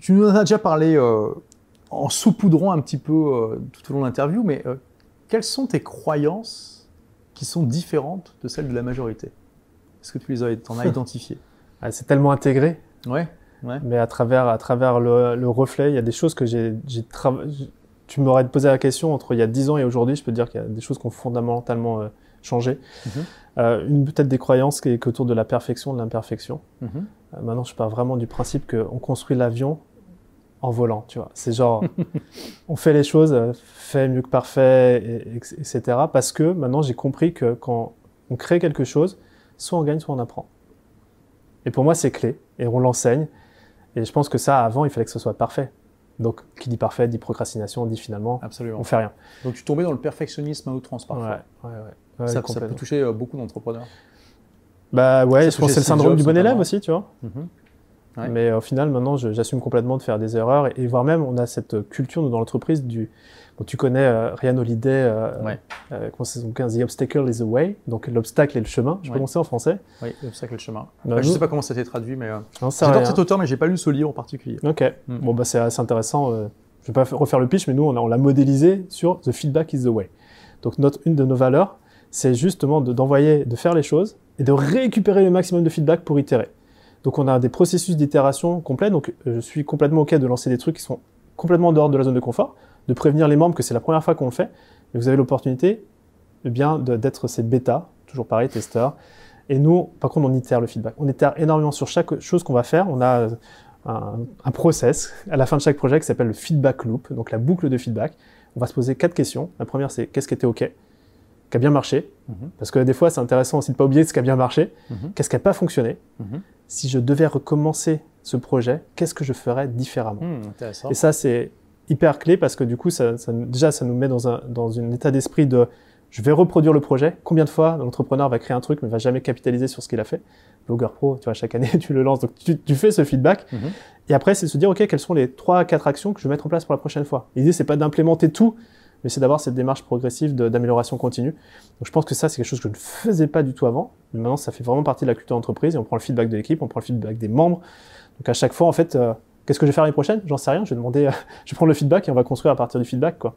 Tu nous en as déjà parlé euh, en saupoudrant un petit peu euh, tout au long de l'interview, mais euh, quelles sont tes croyances qui sont différentes de celles de la majorité? Est-ce que tu les as, en as identifiées? Ah, c'est tellement intégré, Ouais, ouais. mais à travers, à travers le, le reflet, il y a des choses que j'ai, Tu m'aurais posé la question entre il y a 10 ans et aujourd'hui, je peux te dire qu'il y a des choses qui ont fondamentalement changé. Mhm. Euh, une peut-être des croyances qui est autour de la perfection, de l'imperfection. Mhm. Euh, maintenant, je pars vraiment du principe qu'on construit l'avion en volant, tu vois. C'est genre, on fait les choses, euh, fait mieux que parfait, et- et- etc. Parce que maintenant, j'ai compris que quand on crée quelque chose, soit on gagne, soit on apprend. Et pour moi, c'est clé, et on l'enseigne. Et je pense que ça, avant, il fallait que ce soit parfait. Donc, qui dit parfait, dit procrastination, dit finalement, Absolument. on fait rien. Donc tu tombais dans le perfectionnisme à outrance parfois. ouais, ouais. Ouais, ça, peut toucher euh, beaucoup d'entrepreneurs. Bah ouais, Ça je pense que c'est le syndrome Jobs, du bon élève aussi, tu vois. Mhm. Ouais. Mais au final, maintenant, je- j'assume complètement de faire des erreurs et, et voire même, on a cette culture nous, dans l'entreprise du. Bon, tu connais euh, Ryan Holiday, euh, Ouais. euh, comment c'est son 15 The obstacle is the way, donc l'obstacle est le chemin. Je Ouais. comment c'est en français. Oui, l'obstacle et le chemin. Bah, Enfin, je nous- sais pas comment ça s'est traduit, mais euh, j'adore cet auteur, mais j'ai pas lu ce livre en particulier. Ok. Mm. Bon, bah, c'est assez intéressant. euh, je vais pas refaire le pitch, mais nous, on, a- l'a modélisé sur The feedback is the way. Donc, notre, une de nos valeurs, c'est justement de- d'envoyer, de, faire les choses et de récupérer le maximum de feedback pour itérer. Donc, on a des processus d'itération complets. Donc, euh, je suis complètement OK de lancer des trucs qui sont complètement en dehors de la zone de confort, de prévenir les membres que c'est la première fois qu'on le fait. Vous avez l'opportunité, eh bien, d'être ces bêta, toujours pareil, testeurs. Et nous, par contre, on itère le feedback. On itère énormément sur chaque chose qu'on va faire. On a un, un process à la fin de chaque projet qui s'appelle le feedback loop, donc la boucle de feedback. On va se poser quatre questions. La première, c'est qu'est-ce qui était OK, qui a bien marché, Mhm. parce que des fois, c'est intéressant aussi de pas oublier ce qui a bien marché. Mhm. Qu'est-ce qui n'a pas fonctionné? Mhm. Si je devais recommencer ce projet, qu'est-ce que je ferais différemment? Hmm, et ça, c'est hyper clé parce que du coup, ça, ça- déjà, ça nous met dans un, dans un état d'esprit de je vais reproduire le projet. Combien de fois l'entrepreneur va créer un truc mais va jamais capitaliser sur ce qu'il a fait Blogger Pro, tu vois, chaque année, tu le lances. Donc, tu, tu fais ce feedback. Et après, c'est se dire, OK, quelles sont les trois à quatre actions que je vais mettre en place pour la prochaine fois? L'idée, c'est pas d'implémenter tout, mais c'est d'avoir cette démarche progressive d'amélioration continue. Donc, je pense que ça, c'est quelque chose que je ne faisais pas du tout avant. Mais maintenant, ça fait vraiment partie de la culture d'entreprise et on prend le feedback de l'équipe, on prend le feedback des membres. Donc, à chaque fois, en fait, euh, qu'est-ce que je vais faire l'année prochaine? J'en sais rien. Je vais demander, euh, je vais prendre le feedback et on va construire à partir du feedback, quoi.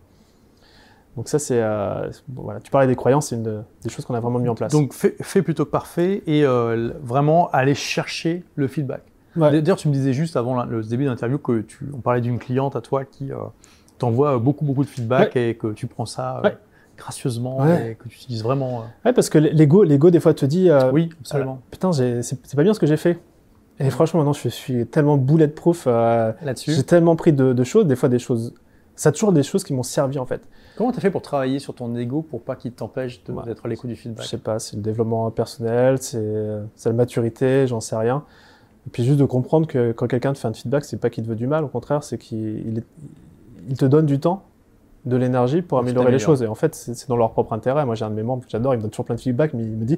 Donc ça, c'est, euh, bon, voilà. Tu parlais des croyances, c'est une de- des choses qu'on a vraiment mis en place. Donc fait, fait plutôt que parfait et euh, vraiment aller chercher le feedback. Ouais. D'ailleurs, tu me disais juste avant le début de l'interview que tu, on parlait d'une cliente à toi qui euh, t'envoie beaucoup beaucoup de feedback et que tu prends ça euh, Ouais. gracieusement Ouais. et que tu utilises vraiment. euh, Ouais, parce que l'ego, l'ego des fois te dit, euh, oui, absolument. putain, c'est pas bien ce que j'ai fait. Et franchement, maintenant, je suis tellement bulletproof. Euh, Là-dessus, j'ai tellement pris de, de choses, des fois des choses. Ça a toujours des choses qui m'ont servi en fait. comment tu as fait pour travailler sur ton ego pour pas qu'il t'empêche de- Ouais. d'être à l'écoute du Je feedback sais pas, c'est le développement personnel, c'est euh, c'est la maturité, j'en sais rien. Et puis juste de comprendre que quand quelqu'un te fait un feedback, c'est pas qu'il te veut du mal, au contraire, c'est qu'il il est- il te donne du temps, de l'énergie pour que tu améliorer les choses. Et en fait, c'est dans leur propre intérêt. Moi, j'ai un de mes membres, j'adore, il me donne toujours plein de feedback, mais il me dit,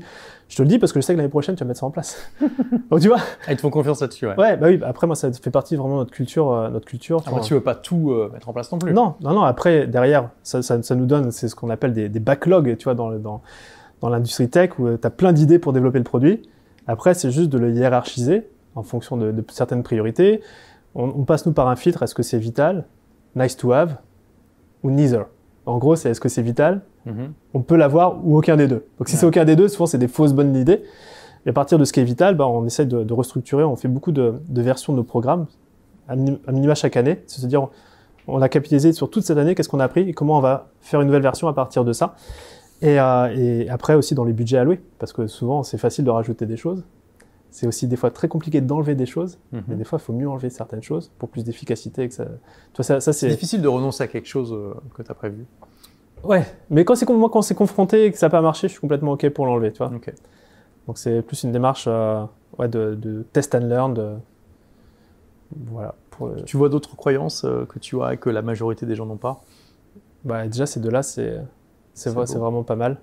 je te le dis parce que je sais que l'année prochaine, tu vas mettre ça en place. Donc tu vois Ah, ils te font confiance là-dessus, ouais. Ouais, bah oui, bah après, moi, ça fait partie vraiment de notre culture. euh, notre culture Ah, bah, tu veux pas tout euh, mettre en place non plus. non, non, non. Après, derrière, ça, ça, ça nous donne, c'est ce qu'on appelle des, des backlogs, tu vois, dans, dans, dans l'industrie tech, où tu as plein d'idées pour développer le produit. Après, c'est juste de le hiérarchiser en fonction de, de certaines priorités. On, on passe, nous, par un filtre. Est-ce que c'est vital, nice to have, ou neither En gros, c'est est-ce que c'est vital Mhm. on peut l'avoir ou aucun des deux. Donc si Ouais. c'est aucun des deux, souvent c'est des fausses bonnes idées. Et à partir de ce qui est vital, bah, on essaie de, de restructurer, on fait beaucoup de, de versions de nos programmes, à mini- à minima chaque année. C'est-à-dire, on a capitalisé sur toute cette année, qu'est-ce qu'on a appris et comment on va faire une nouvelle version à partir de ça? Et, euh, et après aussi dans les budgets alloués, parce que souvent c'est facile de rajouter des choses. C'est aussi des fois très compliqué d'enlever des choses, Mhm. mais des fois il faut mieux enlever certaines choses pour plus d'efficacité. ça... C'est difficile de renoncer à quelque chose euh, que tu as prévu. Ouais, mais quand c'est moi quand c'est confronté et que ça n'a pas marché, je suis complètement ok pour l'enlever, tu vois. Ok. Donc c'est plus une démarche euh, ouais, de, de test and learn, de voilà. Pour, euh, Tu vois d'autres croyances euh, que tu as et que la majorité des gens n'ont pas? Bah, déjà ces c'est C'est vrai- beau. c'est vraiment pas mal.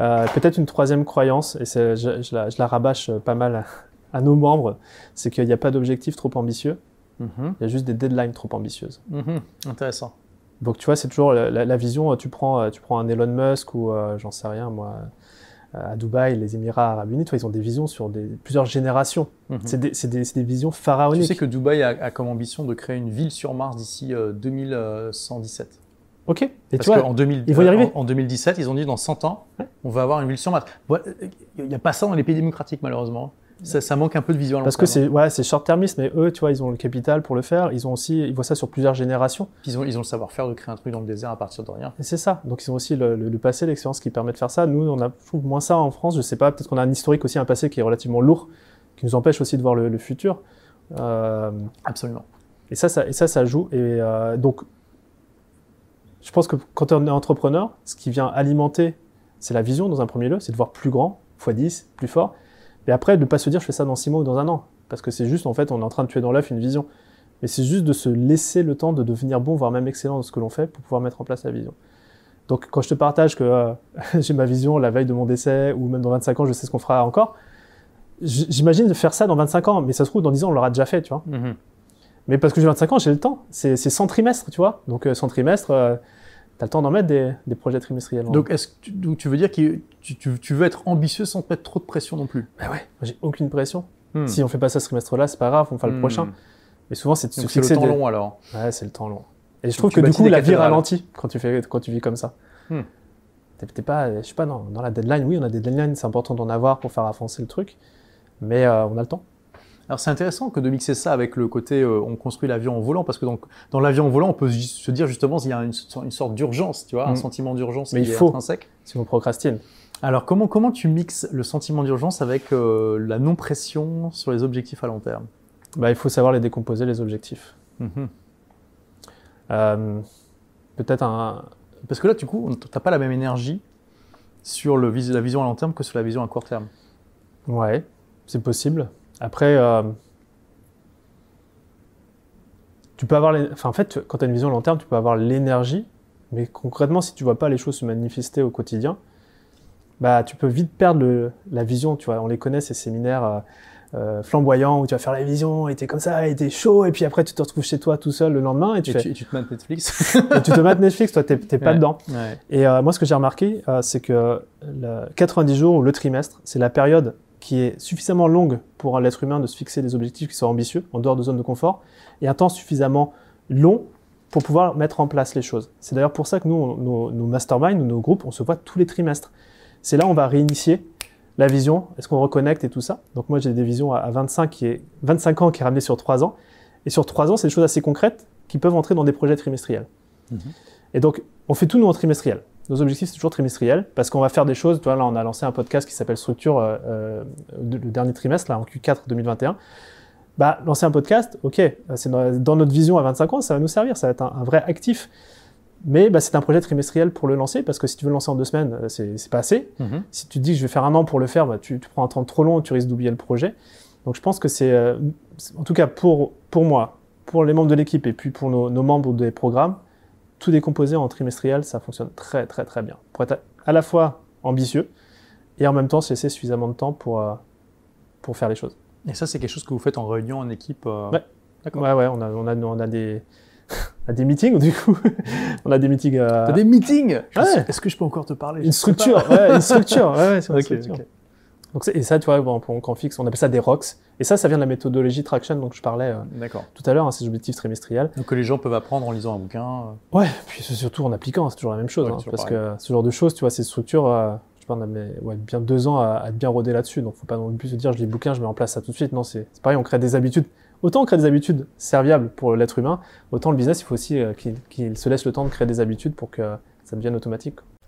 Euh, Peut-être une troisième croyance, et je, je la, je la rabâche pas mal à, à nos membres, c'est qu'il n'y a pas d'objectif trop ambitieux, Mhm. il y a juste des deadlines trop ambitieuses. Mhm. Intéressant. Donc tu vois, c'est toujours la, la- la vision. Tu prends, euh, tu prends un Elon Musk ou euh, j'en sais rien moi, à Dubaï, les Émirats Arabes Unis, tu ils ont des visions sur des, plusieurs générations. Mhm. C'est des, visions Tu pharaoniques. sais que Dubaï a, a comme ambition de créer une ville sur Mars d'ici euh, 2117. Ok. Et Parce tu vois, qu'en 2000 ils vont y arriver. En, en 2017, ils ont dit dans 100 ans, Ouais. on va avoir une ville sur Mars. Il n'y a pas ça dans les pays démocratiques, malheureusement. Ça, ça manque un peu de vision à parce que c'est ouais, c'est short-termiste, mais eux, tu vois, ils ont le capital pour le faire. Ils ont aussi, ils voient ça sur plusieurs générations. Ils ont, ils ont le savoir-faire de créer un truc dans le désert à partir de rien. C'est ça. Donc ils ont aussi le, le- le passé, l'expérience qui permet de faire ça. Nous, on a je trouve, moins ça en France. Je sais pas. Peut-être qu'on a un historique aussi, un passé qui est relativement lourd, qui nous empêche aussi de voir le, le futur. Euh, Absolument. Et ça, ça, et ça, ça joue. Et euh, donc, je pense que quand on est entrepreneur, ce qui vient alimenter, c'est la vision dans un premier lieu, c'est de voir plus grand, x 10, plus fort. Et après, de ne pas se dire je fais ça dans 6 mois ou dans un an. Parce que c'est juste, en fait, on est en train de tuer dans l'œuf une vision. Mais c'est juste de se laisser le temps de devenir bon, voire même excellent dans ce que l'on fait pour pouvoir mettre en place la vision. Donc, quand je te partage que euh, j'ai ma vision la veille de mon décès, ou même dans 25 ans, je sais ce qu'on fera encore, j'imagine de faire ça dans 25 ans. Mais ça se trouve, dans 10 ans, on l'aura déjà fait, tu vois. Mhm. Mais parce que j'ai 25 ans, j'ai le temps. C'est c'est 100 trimestres, tu vois. Donc, euh, 100 trimestres, euh, t'as le temps d'en mettre des, des projets trimestriels. Donc, est-ce que tu, donc, tu veux dire que tu, tu- tu veux être ambitieux sans te mettre trop de pression non plus? Bah ouais, j'ai aucune pression. Hmm. Si on fait pas ça ce trimestre-là, c'est pas grave, on fera le Hmm. prochain. Mais souvent, c'est de se Donc, c'est le temps des- long alors. Ouais, c'est le temps long. Et je trouve tu que du coup, la vie ralentit quand tu, fais, quand tu vis comme ça. Hmm. T'es t'es pas, je sais pas, dans, dans la deadline, oui, on a des deadlines, c'est important d'en avoir pour faire avancer le truc. Mais euh, on a le temps. Alors c'est intéressant que de mixer ça avec le côté euh, on construit l'avion en volant parce que donc, dans l'avion en volant on peut se dire justement s'il y a une, une sorte d'urgence, tu vois, un Mm. sentiment d'urgence Mais qui il est faut. intrinsèque. Si on procrastine. Alors comment, comment tu mixes le sentiment d'urgence avec euh, la non-pression sur les objectifs à long terme? Bah, il faut savoir les décomposer, les objectifs. Mhm. Euh, Peut-être un, Parce que là du coup t'as pas la même énergie sur le, vis- la vision à long terme que sur la vision à court terme. Ouais, c'est possible. Après, euh, tu peux avoir, les- enfin en fait, quand tu as une vision long terme, tu peux avoir l'énergie, mais concrètement, si tu vois pas les choses se manifester au quotidien, bah tu peux vite perdre le- la vision. Tu vois, on les connaît ces séminaires euh, euh, flamboyants où tu vas faire la vision, et t'es comme ça, et t'es chaud, et puis après tu te retrouves chez toi tout seul le lendemain et tu, Et fais, tu, et tu te mets Netflix. et tu te mates Netflix, toi t'es pas Ouais. dedans. Ouais. Et moi, ce que j'ai remarqué, c'est que le 90 jours ou le trimestre, c'est la période qui est suffisamment longue pour l'être humain de se fixer des objectifs qui sont ambitieux, en dehors de zone de confort, et un temps suffisamment long pour pouvoir mettre en place les choses. C'est d'ailleurs pour ça que nous, nos, nos masterminds nos groupes, on se voit tous les trimestres. C'est là où on va réinitier la vision, est-ce qu'on reconnecte et tout ça. Donc moi, j'ai des visions à, à 25, qui est, 25 ans qui est ramené sur 3 ans. Et sur 3 ans, c'est des choses assez concrètes qui peuvent entrer dans des projets trimestriels. Mhm. Et donc, on fait tout nous en trimestriel. Nos objectifs, c'est toujours trimestriel, parce qu'on va faire des choses. Tu vois, là, on a lancé un podcast qui s'appelle Structure euh, euh, de- le dernier trimestre, là, en Q4 2021. Bah, lancer un podcast, ok, euh, c'est dans, dans notre vision à 25 ans, ça va nous servir, ça va être un, un vrai actif. Mais bah, c'est un projet trimestriel pour le lancer, parce que si tu veux le lancer en deux semaines, euh, c'est pas assez. Mhm. Si tu te dis que je vais faire un an pour le faire, bah, tu, tu prends un temps trop long, tu risques d'oublier le projet. Donc je pense que c'est, euh, en tout cas pour, pour moi, pour les membres de l'équipe et puis pour nos, nos membres des programmes, tout décomposé en trimestriel, ça fonctionne très très très bien. Pour être à la fois ambitieux et en même temps se laisser suffisamment de temps pour, euh, pour faire les choses. Et ça c'est quelque chose que vous faites en réunion en équipe. euh, Ouais. D'accord. Ouais, ouais, on a, on a, on a des, on a des meetings du coup. on a des meetings. euh, T'as des meetings? Ouais. Est-ce que je peux encore te parler? Une structure, ouais, une structure, ouais, ouais, c'est une Ok, structure. ok. Donc et ça, tu vois, bon, pour- quand on fixe, on appelle ça des rocks. Et ça, ça vient de la méthodologie Traction dont je parlais euh, tout à l'heure, hein, ces objectifs trimestriels. Donc que les gens peuvent apprendre en lisant un bouquin. euh. Ouais, puis surtout en appliquant, c'est toujours la même chose. Ouais, hein, parce que ce genre de choses, tu vois, ces structures, euh, je pas, on a mis, ouais, bien deux ans à, bien rodé là-dessus. Donc faut pas non plus se dire, je lis le bouquin, je mets en place ça tout de suite. Non, c'est pareil, on crée des habitudes. Autant on crée des habitudes serviables pour l'être humain, autant le business, il faut aussi euh, qu'il qu'il se laisse le temps de créer des habitudes pour que ça devienne automatique.